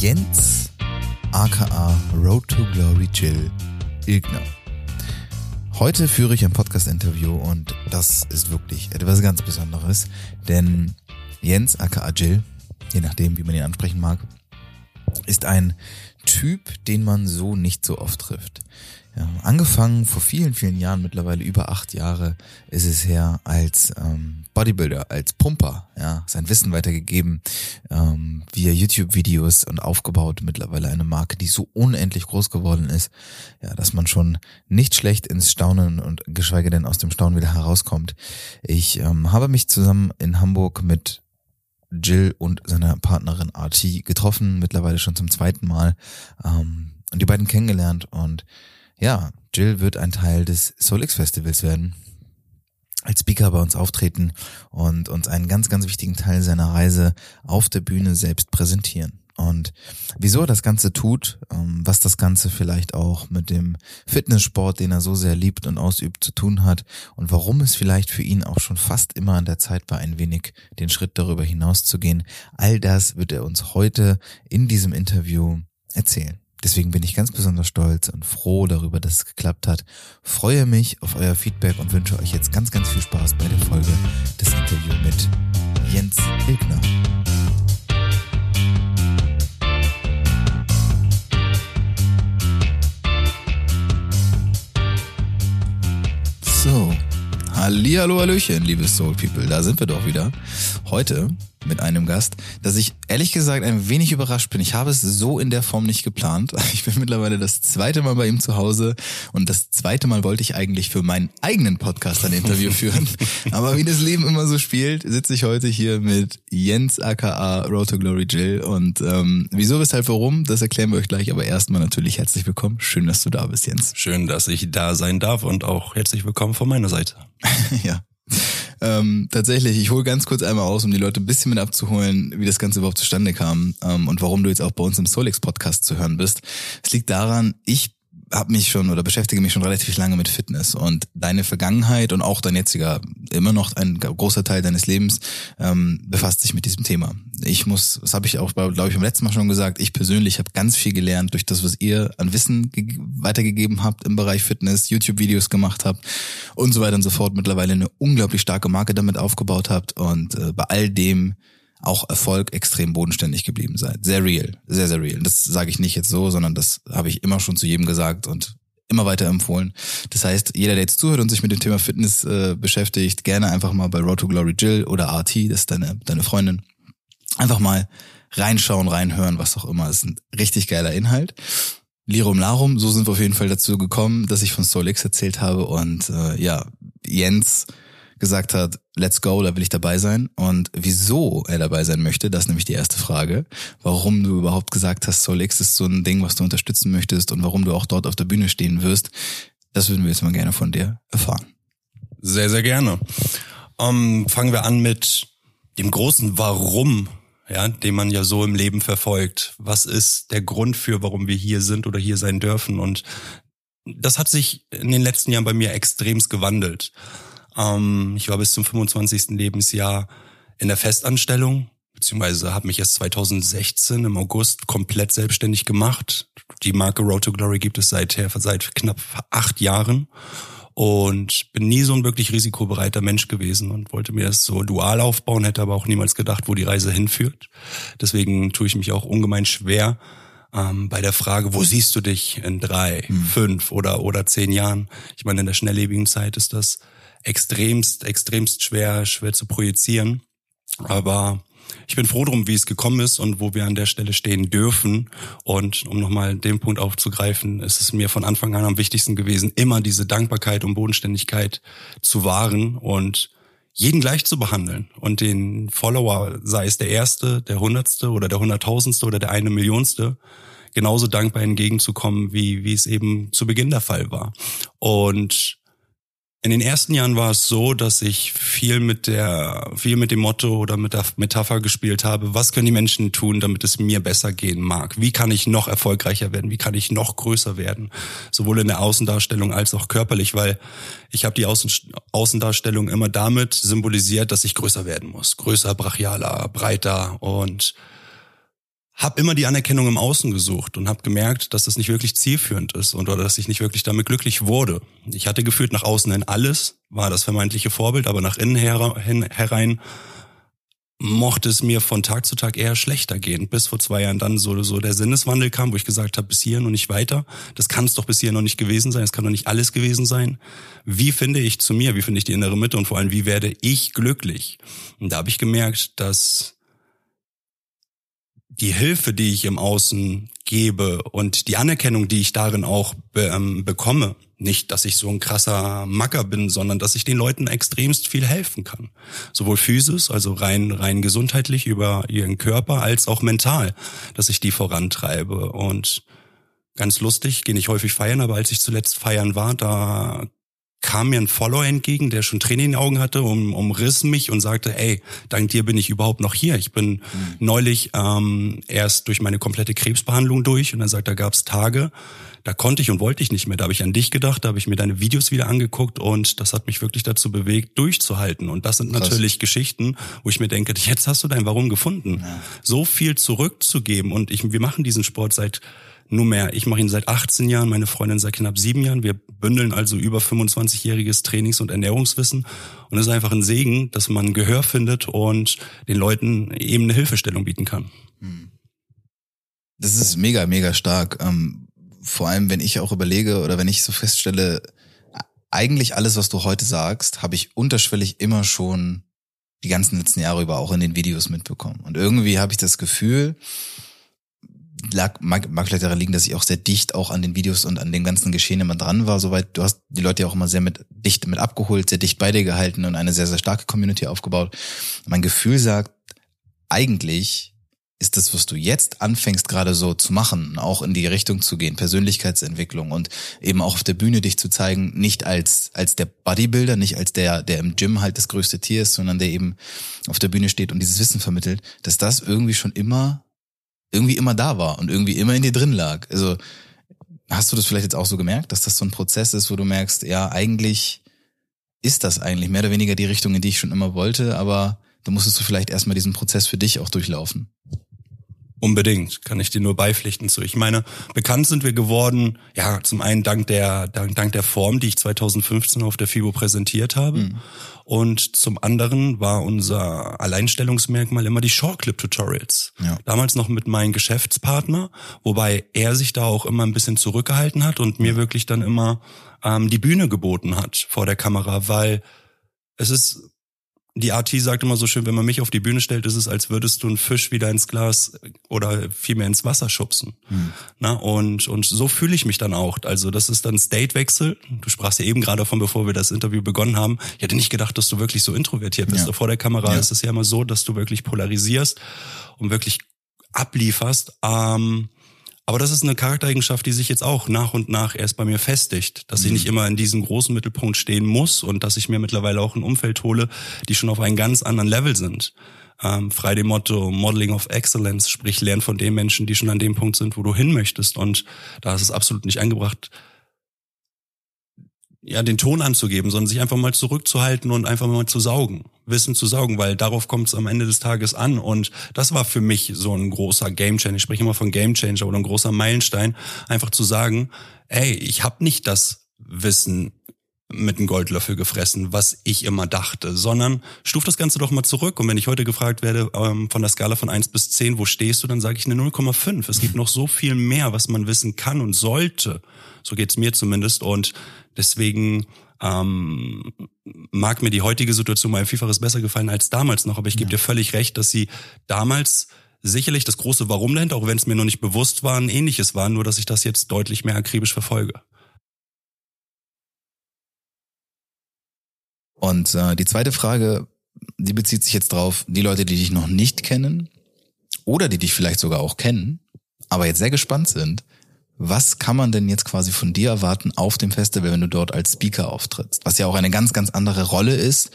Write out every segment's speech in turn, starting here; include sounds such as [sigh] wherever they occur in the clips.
Jens, aka Road to Glory Jill Ilgner. Heute führe ich ein Podcast-Interview und das ist wirklich etwas ganz Besonderes, denn Jens, aka Jill, je nachdem, wie man ihn ansprechen mag, ist ein Typ, den man so nicht so oft trifft. Ja, angefangen vor vielen, vielen Jahren, mittlerweile über acht Jahre ist es her, als ähm, Bodybuilder, als Pumper, ja, sein Wissen weitergegeben, ähm, via YouTube-Videos und aufgebaut mittlerweile eine Marke, die so unendlich groß geworden ist, ja, dass man schon nicht schlecht ins Staunen und geschweige denn aus dem Staunen wieder herauskommt. Ich ähm, habe mich zusammen in Hamburg mit Jill und seiner Partnerin Archie getroffen, mittlerweile schon zum zweiten Mal, ähm, und die beiden kennengelernt und ja, Jill wird ein Teil des Solix Festivals werden, als Speaker bei uns auftreten und uns einen ganz, ganz wichtigen Teil seiner Reise auf der Bühne selbst präsentieren. Und wieso er das Ganze tut, ähm, was das Ganze vielleicht auch mit dem Fitnesssport, den er so sehr liebt und ausübt, zu tun hat und warum es vielleicht für ihn auch schon fast immer an der Zeit war, ein wenig den Schritt darüber hinaus zu gehen, all das wird er uns heute in diesem Interview erzählen. Deswegen bin ich ganz besonders stolz und froh darüber, dass es geklappt hat. Freue mich auf euer Feedback und wünsche euch jetzt ganz, ganz viel Spaß bei der Folge des Interviews mit Jens Ilgner. So, Hallihallo, Hallöchen, liebe Soul People, da sind wir doch wieder. Heute mit einem Gast, dass ich ehrlich gesagt ein wenig überrascht bin. Ich habe es so in der Form nicht geplant. [laughs] Ich bin mittlerweile das zweite Mal bei ihm zu Hause und das zweite Mal wollte ich eigentlich für meinen eigenen Podcast ein Interview führen. [laughs] Aber wie das Leben immer so spielt, sitze ich heute hier mit Jens aka Road to Glory Jill und ähm, wieso, weshalb, warum, das erklären wir euch gleich. Aber erstmal natürlich herzlich willkommen. Schön, dass du da bist, Jens. Schön, dass ich da sein darf und auch herzlich willkommen von meiner Seite. [laughs] ja, ähm, tatsächlich, ich hole ganz kurz einmal aus, um die Leute ein bisschen mit abzuholen, wie das Ganze überhaupt zustande kam ähm, und warum du jetzt auch bei uns im Solix Podcast zu hören bist. Es liegt daran, ich habe mich schon oder beschäftige mich schon relativ lange mit Fitness und deine Vergangenheit und auch dein jetziger, immer noch ein großer Teil deines Lebens ähm, befasst sich mit diesem Thema. Ich muss, das habe ich auch, glaube ich, beim letzten Mal schon gesagt, ich persönlich habe ganz viel gelernt durch das, was ihr an Wissen weitergegeben habt im Bereich Fitness, YouTube-Videos gemacht habt und so weiter und so fort. Mittlerweile eine unglaublich starke Marke damit aufgebaut habt und äh, bei all dem auch Erfolg extrem bodenständig geblieben seid. Sehr real, sehr, sehr real. Das sage ich nicht jetzt so, sondern das habe ich immer schon zu jedem gesagt und immer weiter empfohlen. Das heißt, jeder, der jetzt zuhört und sich mit dem Thema Fitness äh, beschäftigt, gerne einfach mal bei Road to Glory Jill oder RT, das ist deine, deine Freundin, einfach mal reinschauen, reinhören, was auch immer. Das ist ein richtig geiler Inhalt. Lirum Larum, so sind wir auf jeden Fall dazu gekommen, dass ich von Solix erzählt habe und äh, ja, Jens gesagt hat, let's go, da will ich dabei sein. Und wieso er dabei sein möchte, das ist nämlich die erste Frage. Warum du überhaupt gesagt hast, Solix ist so ein Ding, was du unterstützen möchtest und warum du auch dort auf der Bühne stehen wirst, das würden wir jetzt mal gerne von dir erfahren. Sehr, sehr gerne. Ähm, fangen wir an mit dem großen Warum, ja, den man ja so im Leben verfolgt. Was ist der Grund für, warum wir hier sind oder hier sein dürfen? Und das hat sich in den letzten Jahren bei mir extremst gewandelt. Ähm, ich war bis zum 25. Lebensjahr in der Festanstellung, beziehungsweise habe mich erst 2016 im August komplett selbstständig gemacht. Die Marke Road to Glory gibt es seither seit knapp acht Jahren und bin nie so ein wirklich risikobereiter Mensch gewesen und wollte mir das so dual aufbauen, hätte aber auch niemals gedacht, wo die Reise hinführt. Deswegen tue ich mich auch ungemein schwer ähm, bei der Frage, wo siehst du dich in drei, hm. fünf oder oder zehn Jahren? Ich meine, in der schnelllebigen Zeit ist das extremst, extremst schwer, schwer zu projizieren. Aber ich bin froh drum, wie es gekommen ist und wo wir an der Stelle stehen dürfen. Und um nochmal den Punkt aufzugreifen, ist es mir von Anfang an am wichtigsten gewesen, immer diese Dankbarkeit und Bodenständigkeit zu wahren und jeden gleich zu behandeln und den Follower, sei es der erste, der hundertste oder der hunderttausendste oder der eine Millionste, genauso dankbar entgegenzukommen, wie, wie es eben zu Beginn der Fall war. Und in den ersten Jahren war es so, dass ich viel mit der, viel mit dem Motto oder mit der Metapher gespielt habe. Was können die Menschen tun, damit es mir besser gehen mag? Wie kann ich noch erfolgreicher werden? Wie kann ich noch größer werden? Sowohl in der Außendarstellung als auch körperlich, weil ich habe die Außen, Außendarstellung immer damit symbolisiert, dass ich größer werden muss. Größer, brachialer, breiter und habe immer die Anerkennung im Außen gesucht und habe gemerkt, dass das nicht wirklich zielführend ist und oder dass ich nicht wirklich damit glücklich wurde. Ich hatte gefühlt nach außen hin alles, war das vermeintliche Vorbild, aber nach innen herein mochte es mir von Tag zu Tag eher schlechter gehen, bis vor zwei Jahren dann so, so der Sinneswandel kam, wo ich gesagt habe, bis hier und nicht weiter. Das kann es doch bis hier noch nicht gewesen sein, es kann doch nicht alles gewesen sein. Wie finde ich zu mir, wie finde ich die innere Mitte und vor allem, wie werde ich glücklich? Und da habe ich gemerkt, dass die Hilfe, die ich im Außen gebe und die Anerkennung, die ich darin auch be ähm, bekomme, nicht, dass ich so ein krasser Macker bin, sondern dass ich den Leuten extremst viel helfen kann. Sowohl physisch, also rein, rein gesundheitlich über ihren Körper, als auch mental, dass ich die vorantreibe. Und ganz lustig, gehe ich häufig feiern, aber als ich zuletzt feiern war, da kam mir ein Follower entgegen, der schon Tränen in den Augen hatte, um, umriss mich und sagte, ey, dank dir bin ich überhaupt noch hier. Ich bin mhm. neulich ähm, erst durch meine komplette Krebsbehandlung durch und er sagt, da gab es Tage, da konnte ich und wollte ich nicht mehr. Da habe ich an dich gedacht, da habe ich mir deine Videos wieder angeguckt und das hat mich wirklich dazu bewegt, durchzuhalten. Und das sind Krass. natürlich Geschichten, wo ich mir denke, jetzt hast du dein Warum gefunden. Ja. So viel zurückzugeben und ich, wir machen diesen Sport seit nur mehr. Ich mache ihn seit 18 Jahren, meine Freundin seit knapp sieben Jahren. Wir bündeln also über 25-jähriges Trainings- und Ernährungswissen. Und es ist einfach ein Segen, dass man Gehör findet und den Leuten eben eine Hilfestellung bieten kann. Hm. Das ist mega, mega stark. Ähm, vor allem, wenn ich auch überlege oder wenn ich so feststelle, eigentlich alles, was du heute sagst, habe ich unterschwellig immer schon die ganzen letzten Jahre über auch in den Videos mitbekommen. Und irgendwie habe ich das Gefühl, lag, mag, mag vielleicht daran liegen, dass ich auch sehr dicht auch an den Videos und an den ganzen Geschehen immer dran war. Soweit du hast die Leute ja auch immer sehr mit dicht mit abgeholt, sehr dicht bei dir gehalten und eine sehr sehr starke Community aufgebaut. Mein Gefühl sagt, eigentlich ist das, was du jetzt anfängst gerade so zu machen, auch in die Richtung zu gehen, Persönlichkeitsentwicklung und eben auch auf der Bühne dich zu zeigen, nicht als, als der Bodybuilder, nicht als der, der im Gym halt das größte Tier ist, sondern der eben auf der Bühne steht und dieses Wissen vermittelt, dass das irgendwie schon immer, irgendwie immer da war und irgendwie immer in dir drin lag. Also, hast du das vielleicht jetzt auch so gemerkt, dass das so ein Prozess ist, wo du merkst, ja, eigentlich ist das eigentlich mehr oder weniger die Richtung, in die ich schon immer wollte, aber da musstest du vielleicht erstmal diesen Prozess für dich auch durchlaufen. Unbedingt, kann ich dir nur beipflichten zu. Ich meine, bekannt sind wir geworden, ja, zum einen dank der, dank, dank der Form, die ich 2015 auf der FIBO präsentiert habe. Mhm. Und zum anderen war unser Alleinstellungsmerkmal immer die Shortclip-Tutorials. Ja. Damals noch mit meinem Geschäftspartner, wobei er sich da auch immer ein bisschen zurückgehalten hat und mir wirklich dann immer ähm, die Bühne geboten hat vor der Kamera, weil es ist die AT sagt immer so schön, wenn man mich auf die Bühne stellt, ist es, als würdest du einen Fisch wieder ins Glas oder vielmehr ins Wasser schubsen. Hm. Na, und, und so fühle ich mich dann auch. Also das ist dann State-Wechsel. Du sprachst ja eben gerade davon, bevor wir das Interview begonnen haben. Ich hätte nicht gedacht, dass du wirklich so introvertiert bist. Ja. Vor der Kamera ja. ist es ja immer so, dass du wirklich polarisierst und wirklich ablieferst. Ähm, aber das ist eine Charaktereigenschaft, die sich jetzt auch nach und nach erst bei mir festigt, dass ich mhm. nicht immer in diesem großen Mittelpunkt stehen muss und dass ich mir mittlerweile auch ein Umfeld hole, die schon auf einem ganz anderen Level sind. Ähm, frei dem Motto Modeling of Excellence, sprich lern von den Menschen, die schon an dem Punkt sind, wo du hin möchtest. Und da ist es absolut nicht angebracht, ja, den Ton anzugeben, sondern sich einfach mal zurückzuhalten und einfach mal zu saugen, Wissen zu saugen, weil darauf kommt es am Ende des Tages an. Und das war für mich so ein großer Gamechanger. Ich spreche immer von Gamechanger oder ein großer Meilenstein, einfach zu sagen, ey, ich habe nicht das Wissen mit einem Goldlöffel gefressen, was ich immer dachte, sondern stuf das Ganze doch mal zurück. Und wenn ich heute gefragt werde, ähm, von der Skala von eins bis zehn, wo stehst du, dann sage ich eine 0,5. Es gibt noch so viel mehr, was man wissen kann und sollte. So geht's mir zumindest. Und deswegen ähm, mag mir die heutige Situation mal ein Vielfaches besser gefallen als damals noch. Aber ich gebe ja. dir völlig recht, dass sie damals sicherlich das große Warum dahinter, auch wenn es mir noch nicht bewusst war, ein ähnliches war, nur dass ich das jetzt deutlich mehr akribisch verfolge. Und äh, die zweite Frage, die bezieht sich jetzt drauf, die Leute, die dich noch nicht kennen oder die dich vielleicht sogar auch kennen, aber jetzt sehr gespannt sind, was kann man denn jetzt quasi von dir erwarten auf dem Festival, wenn du dort als Speaker auftrittst? Was ja auch eine ganz, ganz andere Rolle ist,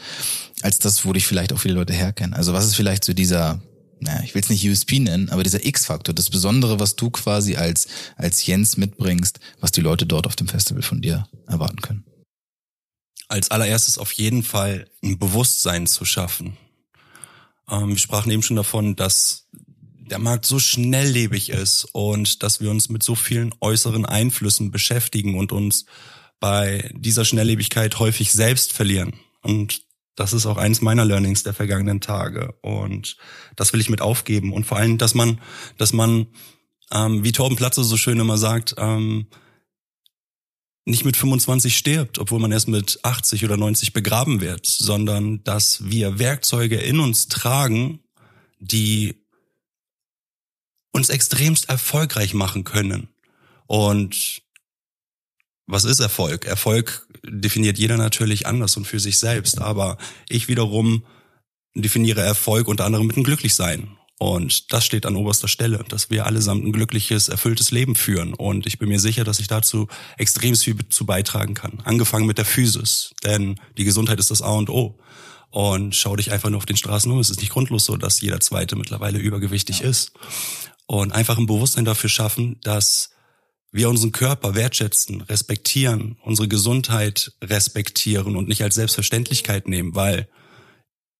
als das, wo dich vielleicht auch viele Leute herkennen. Also was ist vielleicht so dieser, naja, ich will es nicht USP nennen, aber dieser X-Faktor, das Besondere, was du quasi als, als Jens mitbringst, was die Leute dort auf dem Festival von dir erwarten können? Als allererstes auf jeden Fall ein Bewusstsein zu schaffen. Ähm, wir sprachen eben schon davon, dass der Markt so schnelllebig ist und dass wir uns mit so vielen äußeren Einflüssen beschäftigen und uns bei dieser Schnelllebigkeit häufig selbst verlieren. Und das ist auch eines meiner Learnings der vergangenen Tage. Und das will ich mit aufgeben. Und vor allem, dass man, dass man, ähm, wie Torben Platze so schön immer sagt, ähm, nicht mit 25 stirbt, obwohl man erst mit 80 oder 90 begraben wird, sondern dass wir Werkzeuge in uns tragen, die uns extremst erfolgreich machen können. Und was ist Erfolg? Erfolg definiert jeder natürlich anders und für sich selbst. Aber ich wiederum definiere Erfolg unter anderem mit einem Glücklichsein. Und das steht an oberster Stelle, dass wir allesamt ein glückliches, erfülltes Leben führen. Und ich bin mir sicher, dass ich dazu extrem viel zu beitragen kann. Angefangen mit der Physis, denn die Gesundheit ist das A und O. Und schau dich einfach nur auf den Straßen um. Es ist nicht grundlos so, dass jeder Zweite mittlerweile übergewichtig ja. ist. Und einfach ein Bewusstsein dafür schaffen, dass wir unseren Körper wertschätzen, respektieren, unsere Gesundheit respektieren und nicht als Selbstverständlichkeit nehmen, weil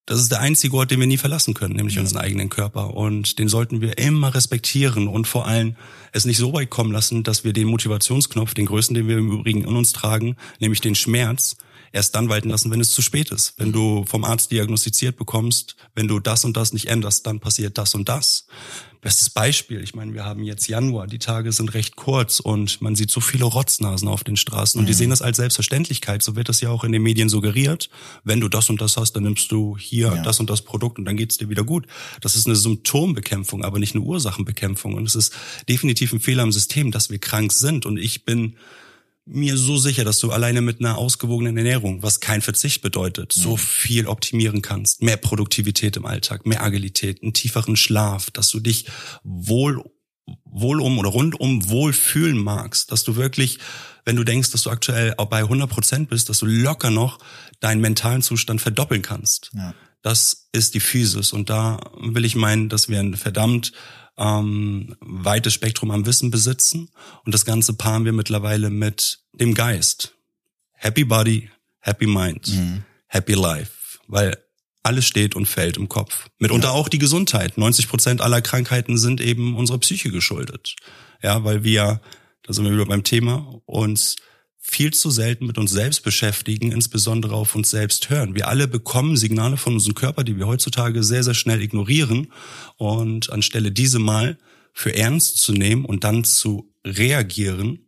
das ist der einzige Ort, den wir nie verlassen können, nämlich unseren eigenen Körper. Und den sollten wir immer respektieren und vor allem es nicht so weit kommen lassen, dass wir den Motivationsknopf, den größten, den wir im Übrigen in uns tragen, nämlich den Schmerz, erst dann walten lassen, wenn es zu spät ist. Wenn du vom Arzt diagnostiziert bekommst, wenn du das und das nicht änderst, dann passiert das und das. Bestes Beispiel, ich meine, wir haben jetzt Januar, die Tage sind recht kurz und man sieht so viele Rotznasen auf den Straßen und mhm. die sehen das als Selbstverständlichkeit. So wird das ja auch in den Medien suggeriert. Wenn du das und das hast, dann nimmst du hier ja. das und das Produkt und dann geht's dir wieder gut. Das ist eine Symptombekämpfung, aber nicht eine Ursachenbekämpfung. Und es ist definitiv ein Fehler im System, dass wir krank sind. Und ich bin mir so sicher, dass du alleine mit einer ausgewogenen Ernährung, was kein Verzicht bedeutet, so mhm. viel optimieren kannst. Mehr Produktivität im Alltag, mehr Agilität, einen tieferen Schlaf, dass du dich wohl, wohl um oder rundum wohl fühlen magst, dass du wirklich, wenn du denkst, dass du aktuell auch bei 100 Prozent bist, dass du locker noch deinen mentalen Zustand verdoppeln kannst. Ja. Das ist die Physis. Und da will ich meinen, dass wir ein verdammt ähm, weites Spektrum am Wissen besitzen. Und das Ganze paaren wir mittlerweile mit dem Geist. Happy Body, Happy Mind, mhm. Happy Life. Weil alles steht und fällt im Kopf. Mitunter ja. auch die Gesundheit. 90 Prozent aller Krankheiten sind eben unserer Psyche geschuldet. Ja, weil wir, da sind wir wieder beim Thema, uns viel zu selten mit uns selbst beschäftigen, insbesondere auf uns selbst hören. Wir alle bekommen Signale von unserem Körper, die wir heutzutage sehr, sehr schnell ignorieren. Und anstelle diese mal für ernst zu nehmen und dann zu reagieren,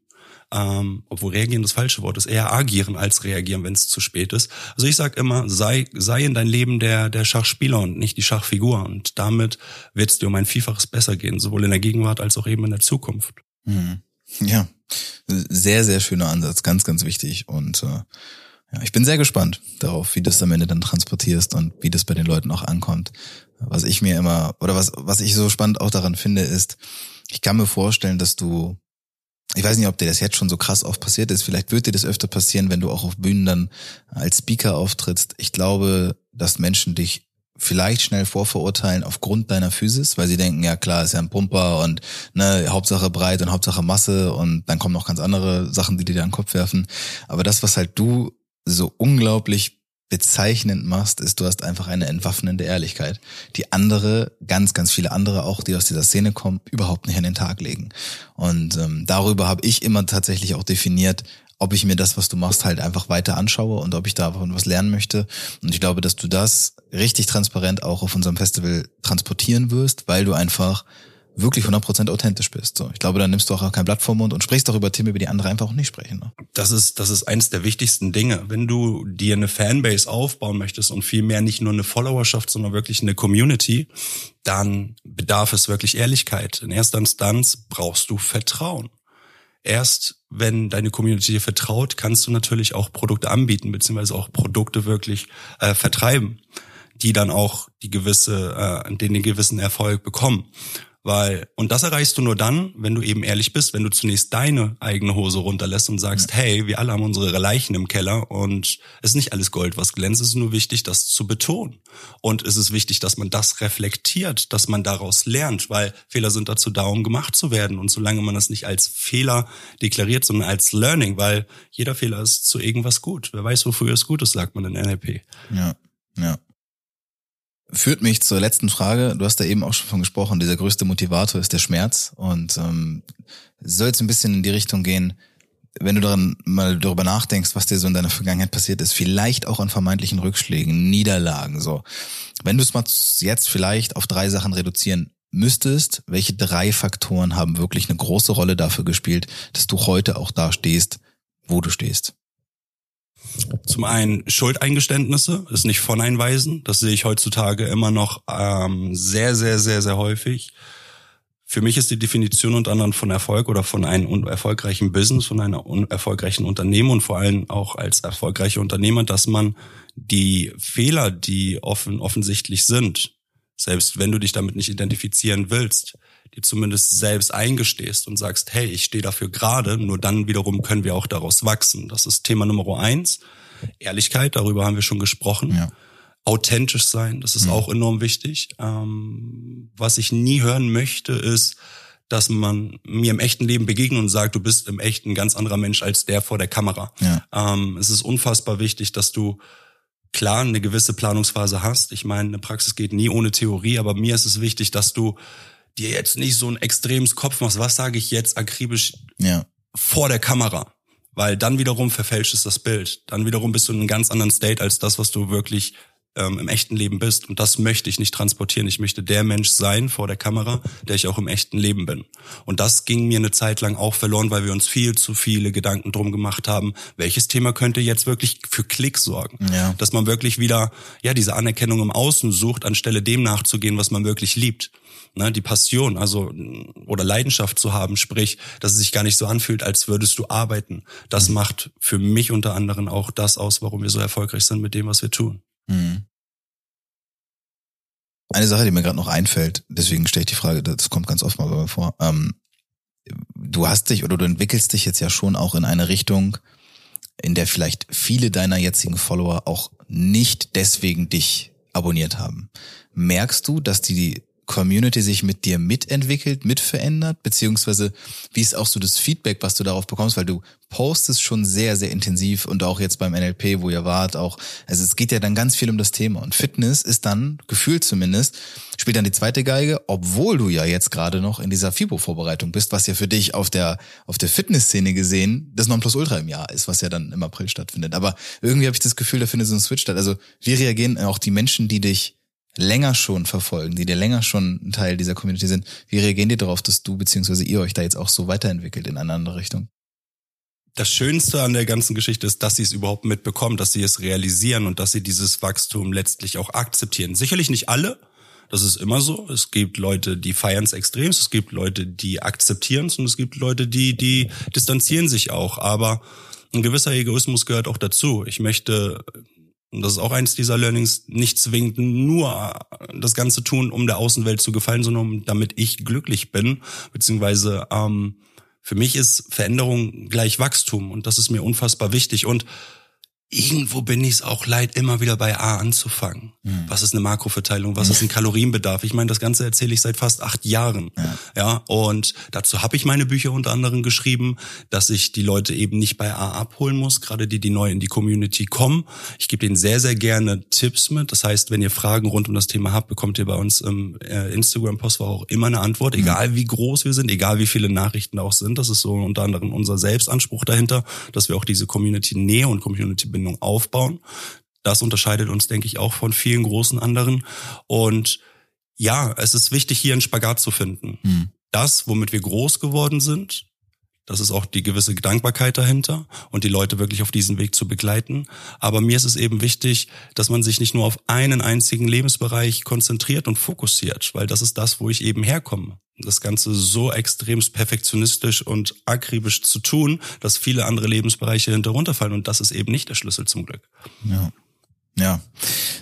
ähm, obwohl reagieren das falsche Wort ist, eher agieren als reagieren, wenn es zu spät ist. Also ich sage immer, sei, sei in dein Leben der, der Schachspieler und nicht die Schachfigur. Und damit wird es dir um ein Vielfaches besser gehen, sowohl in der Gegenwart als auch eben in der Zukunft. Mhm. Ja, sehr, sehr schöner Ansatz, ganz, ganz wichtig. Und äh, ja, ich bin sehr gespannt darauf, wie du es am Ende dann transportierst und wie das bei den Leuten auch ankommt. Was ich mir immer, oder was, was ich so spannend auch daran finde, ist, ich kann mir vorstellen, dass du, ich weiß nicht, ob dir das jetzt schon so krass oft passiert ist, vielleicht wird dir das öfter passieren, wenn du auch auf Bühnen dann als Speaker auftrittst. Ich glaube, dass Menschen dich vielleicht schnell vorverurteilen aufgrund deiner Physis, weil sie denken, ja klar, ist ja ein Pumper und ne, Hauptsache breit und Hauptsache Masse und dann kommen noch ganz andere Sachen, die dir da in den Kopf werfen. Aber das, was halt du so unglaublich bezeichnend machst, ist, du hast einfach eine entwaffnende Ehrlichkeit, die andere, ganz, ganz viele andere auch, die aus dieser Szene kommen, überhaupt nicht an den Tag legen. Und ähm, darüber habe ich immer tatsächlich auch definiert, ob ich mir das, was du machst, halt einfach weiter anschaue und ob ich davon was lernen möchte. Und ich glaube, dass du das richtig transparent auch auf unserem Festival transportieren wirst, weil du einfach wirklich 100% authentisch bist. So, ich glaube, dann nimmst du auch kein Blatt vom Mund und sprichst darüber Themen, über die andere einfach auch nicht sprechen. Ne? Das ist, das ist eins der wichtigsten Dinge. Wenn du dir eine Fanbase aufbauen möchtest und vielmehr nicht nur eine Followerschaft, sondern wirklich eine Community, dann bedarf es wirklich Ehrlichkeit. In erster Instanz brauchst du Vertrauen erst wenn deine Community dir vertraut, kannst du natürlich auch Produkte anbieten, beziehungsweise auch Produkte wirklich äh, vertreiben, die dann auch die gewisse, äh, den, den gewissen Erfolg bekommen. Weil, und das erreichst du nur dann, wenn du eben ehrlich bist, wenn du zunächst deine eigene Hose runterlässt und sagst, ja. hey, wir alle haben unsere Leichen im Keller und es ist nicht alles Gold, was glänzt, es ist nur wichtig, das zu betonen. Und es ist wichtig, dass man das reflektiert, dass man daraus lernt, weil Fehler sind dazu da, um gemacht zu werden. Und solange man das nicht als Fehler deklariert, sondern als Learning, weil jeder Fehler ist zu irgendwas gut. Wer weiß, wofür es gut ist, sagt man in NLP. Ja, ja. Führt mich zur letzten Frage. Du hast da eben auch schon von gesprochen. Dieser größte Motivator ist der Schmerz und ähm, soll jetzt ein bisschen in die Richtung gehen, wenn du daran mal darüber nachdenkst, was dir so in deiner Vergangenheit passiert ist, vielleicht auch an vermeintlichen Rückschlägen, Niederlagen, so. Wenn du es mal jetzt vielleicht auf drei Sachen reduzieren müsstest, welche drei Faktoren haben wirklich eine große Rolle dafür gespielt, dass du heute auch da stehst, wo du stehst? Zum einen Schuldeingeständnisse, ist nicht von einweisen. Das sehe ich heutzutage immer noch ähm, sehr, sehr, sehr, sehr häufig. Für mich ist die Definition unter anderem von Erfolg oder von einem erfolgreichen Business, von einer erfolgreichen Unternehmen und vor allem auch als erfolgreicher Unternehmer, dass man die Fehler, die offen, offensichtlich sind, selbst wenn du dich damit nicht identifizieren willst, dir zumindest selbst eingestehst und sagst, hey, ich stehe dafür gerade, nur dann wiederum können wir auch daraus wachsen. Das ist Thema Nummer eins. Ehrlichkeit, darüber haben wir schon gesprochen. Ja authentisch sein, das ist mhm. auch enorm wichtig. Ähm, was ich nie hören möchte, ist, dass man mir im echten Leben begegnet und sagt, du bist im echten ein ganz anderer Mensch als der vor der Kamera. Ja. Ähm, es ist unfassbar wichtig, dass du klar eine gewisse Planungsphase hast. Ich meine, eine Praxis geht nie ohne Theorie, aber mir ist es wichtig, dass du dir jetzt nicht so ein extremes Kopf machst. Was sage ich jetzt akribisch ja. vor der Kamera? Weil dann wiederum verfälscht es das Bild. Dann wiederum bist du in einem ganz anderen State als das, was du wirklich ähm, im echten Leben bist. Und das möchte ich nicht transportieren. Ich möchte der Mensch sein vor der Kamera, der ich auch im echten Leben bin. Und das ging mir eine Zeit lang auch verloren, weil wir uns viel zu viele Gedanken drum gemacht haben, welches Thema könnte jetzt wirklich für Klick sorgen. Ja. Dass man wirklich wieder ja diese Anerkennung im Außen sucht, anstelle dem nachzugehen, was man wirklich liebt. Ne, die Passion, also oder Leidenschaft zu haben, sprich, dass es sich gar nicht so anfühlt, als würdest du arbeiten. Das mhm. macht für mich unter anderem auch das aus, warum wir so erfolgreich sind mit dem, was wir tun. Mhm. Eine Sache, die mir gerade noch einfällt, deswegen stelle ich die Frage, das kommt ganz oft mal bei mir vor. Ähm, du hast dich oder du entwickelst dich jetzt ja schon auch in eine Richtung, in der vielleicht viele deiner jetzigen Follower auch nicht deswegen dich abonniert haben. Merkst du, dass die Community sich mit dir mitentwickelt, mitverändert, beziehungsweise wie ist auch so das Feedback, was du darauf bekommst, weil du postest schon sehr, sehr intensiv und auch jetzt beim NLP, wo ihr wart, auch, also es geht ja dann ganz viel um das Thema und Fitness ist dann, gefühlt zumindest, spielt dann die zweite Geige, obwohl du ja jetzt gerade noch in dieser FIBO-Vorbereitung bist, was ja für dich auf der, auf der Fitnessszene gesehen das Nonplusultra im Jahr ist, was ja dann im April stattfindet. Aber irgendwie habe ich das Gefühl, da findet so ein Switch statt. Also wie reagieren auch die Menschen, die dich länger schon verfolgen, die dir länger schon Teil dieser Community sind, wie reagieren die darauf, dass du bzw. ihr euch da jetzt auch so weiterentwickelt in eine andere Richtung? Das Schönste an der ganzen Geschichte ist, dass sie es überhaupt mitbekommen, dass sie es realisieren und dass sie dieses Wachstum letztlich auch akzeptieren. Sicherlich nicht alle, das ist immer so. Es gibt Leute, die feiern es extrem, es gibt Leute, die akzeptieren es und es gibt Leute, die, die distanzieren sich auch. Aber ein gewisser Egoismus gehört auch dazu. Ich möchte und das ist auch eins dieser Learnings, nicht zwingend nur das Ganze tun, um der Außenwelt zu gefallen, sondern um, damit ich glücklich bin. Beziehungsweise ähm, für mich ist Veränderung gleich Wachstum und das ist mir unfassbar wichtig. Und irgendwo bin ich es auch leid, immer wieder bei A anzufangen. Mhm. Was ist eine Makroverteilung? Was ist ein Kalorienbedarf? Ich meine, das Ganze erzähle ich seit fast acht Jahren. Ja, ja und dazu habe ich meine Bücher unter anderem geschrieben, dass ich die Leute eben nicht bei A abholen muss, gerade die, die neu in die Community kommen. Ich gebe ihnen sehr, sehr gerne Tipps mit. Das heißt, wenn ihr Fragen rund um das Thema habt, bekommt ihr bei uns im äh, Instagram-Postfach auch immer eine Antwort, mhm. egal wie groß wir sind, egal wie viele Nachrichten auch sind. Das ist so unter anderem unser Selbstanspruch dahinter, dass wir auch diese Community-Nähe und Community Verbindung aufbauen. Das unterscheidet uns, denke ich, auch von vielen großen anderen. Und ja, es ist wichtig, hier einen Spagat zu finden. Hm. Das, womit wir groß geworden sind, das ist auch die gewisse Gedankbarkeit dahinter und die Leute wirklich auf diesen Weg zu begleiten. Aber mir ist es eben wichtig, dass man sich nicht nur auf einen einzigen Lebensbereich konzentriert und fokussiert, weil das ist das, wo ich eben herkomme. Das Ganze so extremst perfektionistisch und akribisch zu tun, dass viele andere Lebensbereiche hinterunterfallen und das ist eben nicht der Schlüssel zum Glück. Ja. Ja,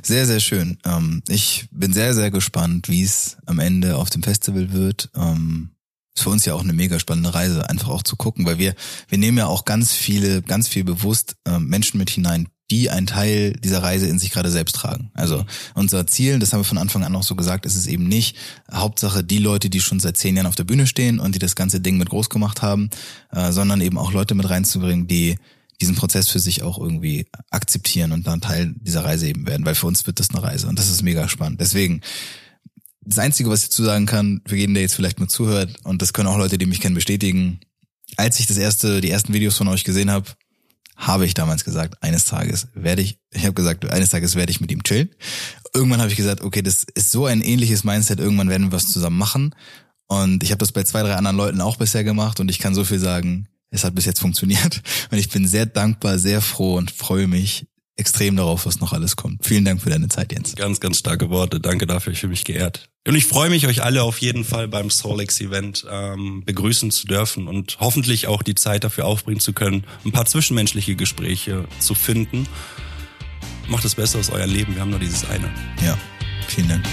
sehr, sehr schön. Ähm, ich bin sehr, sehr gespannt, wie es am Ende auf dem Festival wird. Ähm, ist für uns ja auch eine mega spannende Reise, einfach auch zu gucken, weil wir, wir nehmen ja auch ganz viele, ganz viel bewusst äh, Menschen mit hinein, die einen Teil dieser Reise in sich gerade selbst tragen. Also unser Ziel, das haben wir von Anfang an auch so gesagt, ist es eben nicht Hauptsache die Leute, die schon seit zehn Jahren auf der Bühne stehen und die das ganze Ding mit groß gemacht haben, äh, sondern eben auch Leute mit reinzubringen, die diesen Prozess für sich auch irgendwie akzeptieren und dann Teil dieser Reise eben werden, weil für uns wird das eine Reise und das ist mega spannend. Deswegen, das Einzige, was ich dazu sagen kann, für jeden, der jetzt vielleicht nur zuhört, und das können auch Leute, die mich kennen, bestätigen, als ich das erste, die ersten Videos von euch gesehen habe, habe ich damals gesagt, eines Tages werde ich, ich habe gesagt, eines Tages werde ich mit ihm chillen. Irgendwann habe ich gesagt, okay, das ist so ein ähnliches Mindset, irgendwann werden wir was zusammen machen. Und ich habe das bei zwei, drei anderen Leuten auch bisher gemacht und ich kann so viel sagen, es hat bis jetzt funktioniert. Und ich bin sehr dankbar, sehr froh und freue mich extrem darauf, was noch alles kommt. Vielen Dank für deine Zeit, Jens. Ganz, ganz starke Worte. Danke dafür. Ich fühle mich geehrt. Und ich freue mich, euch alle auf jeden Fall beim Solex Event ähm, begrüßen zu dürfen und hoffentlich auch die Zeit dafür aufbringen zu können, ein paar zwischenmenschliche Gespräche zu finden. Macht das Beste aus eurem Leben. Wir haben nur dieses eine. Ja, vielen Dank.